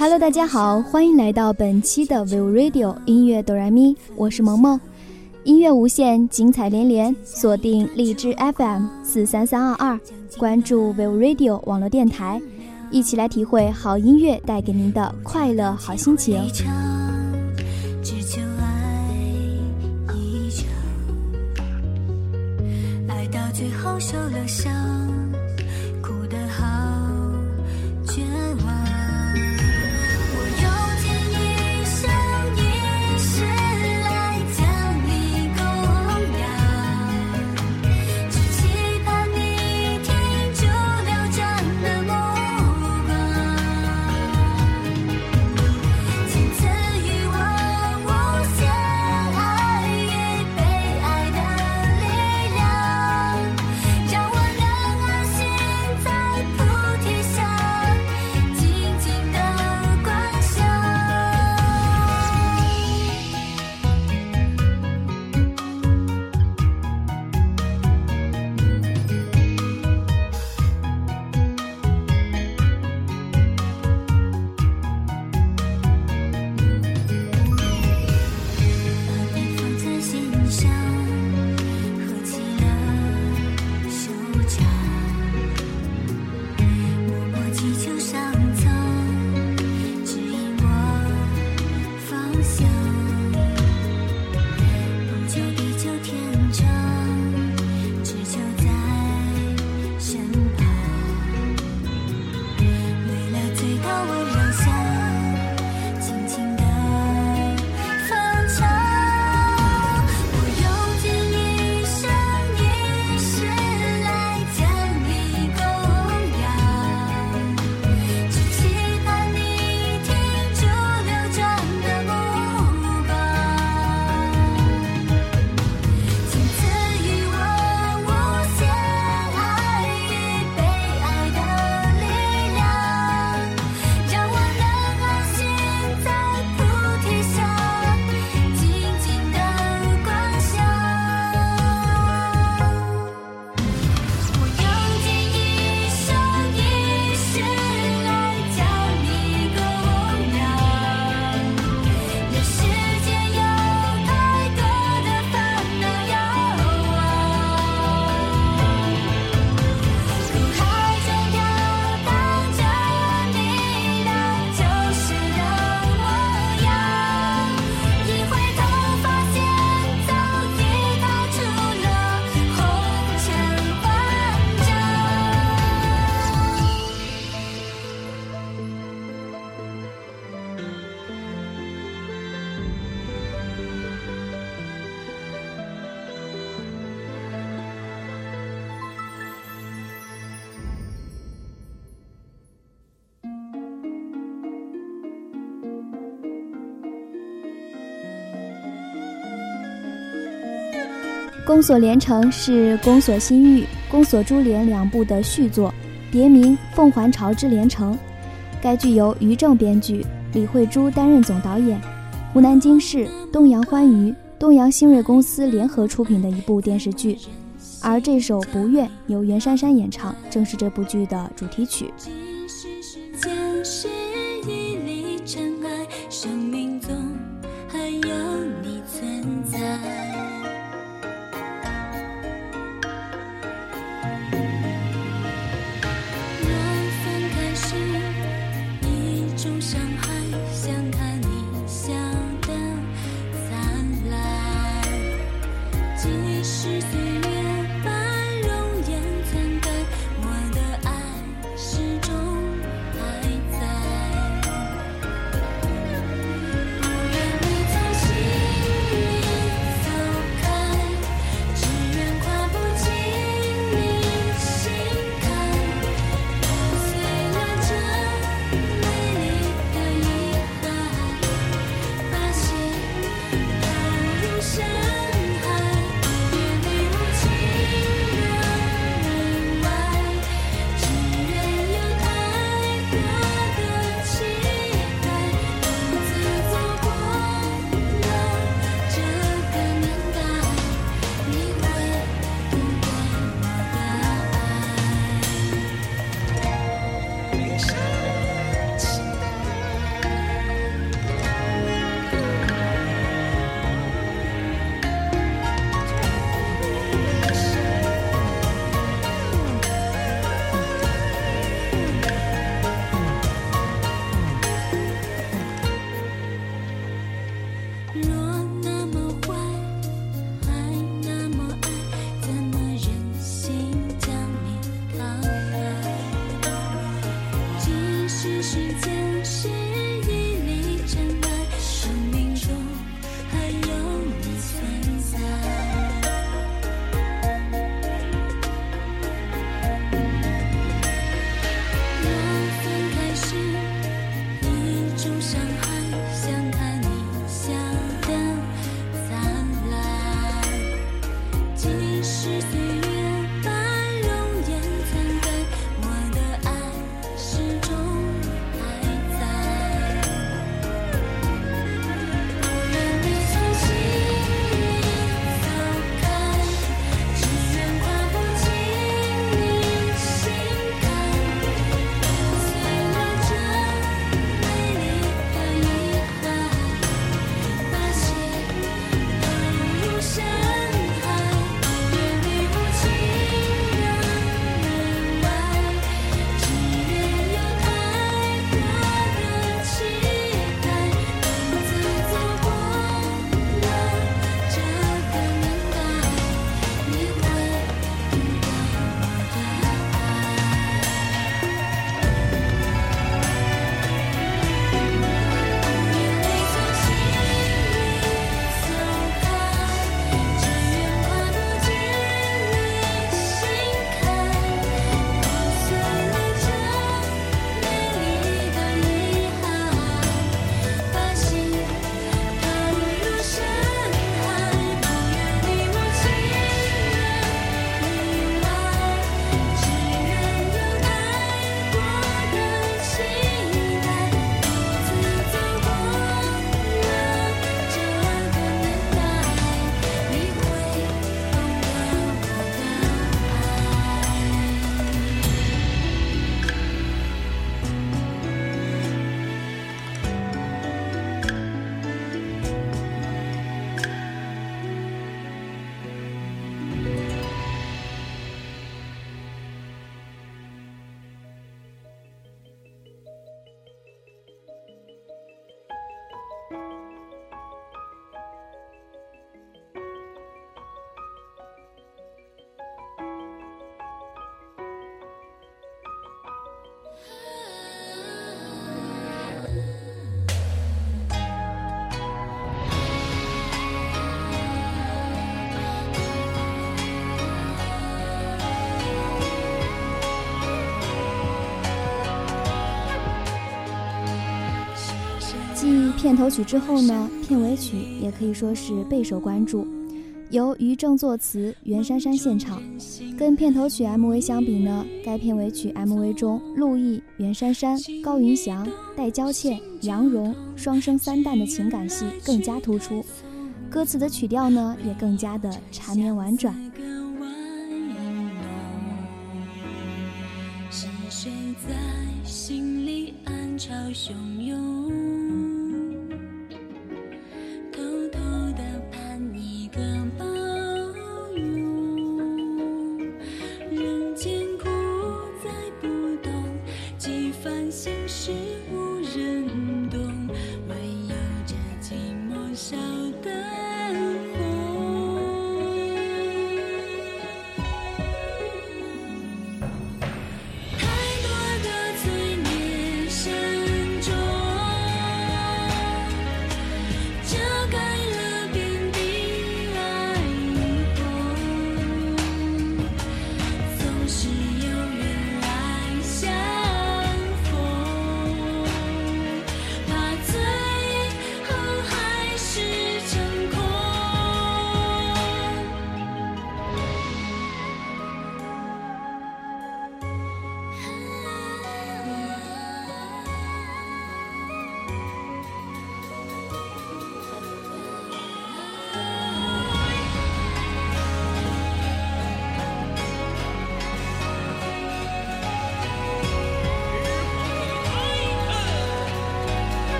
Hello，大家好，欢迎来到本期的 View Radio 音乐哆来咪，我是萌萌，音乐无限，精彩连连，锁定荔枝 FM 四三三二二，关注 View Radio 网络电台，一起来体会好音乐带给您的快乐好心情。爱到最后受了伤。《宫锁连城》是《宫锁心玉》《宫锁珠帘》两部的续作，别名《凤还巢之连城》。该剧由于正编剧，李慧珠担任总导演，湖南经视、东阳欢娱、东阳新锐公司联合出品的一部电视剧。而这首《不愿》由袁姗姗演唱，正是这部剧的主题曲。时间。片头曲之后呢，片尾曲也可以说是备受关注，由于正作词，袁姗姗献唱。跟片头曲 MV 相比呢，该片尾曲 MV 中陆毅、袁姗姗、高云翔、戴娇倩、杨蓉双生三旦的情感戏更加突出，歌词的曲调呢也更加的缠绵婉转。是谁在心里暗潮汹涌？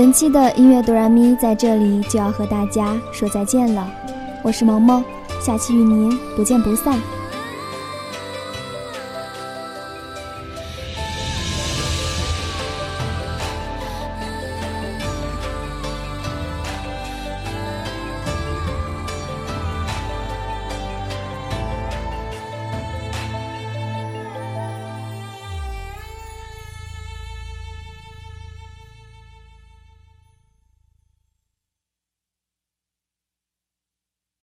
本期的音乐哆来咪在这里就要和大家说再见了，我是萌萌，下期与您不见不散。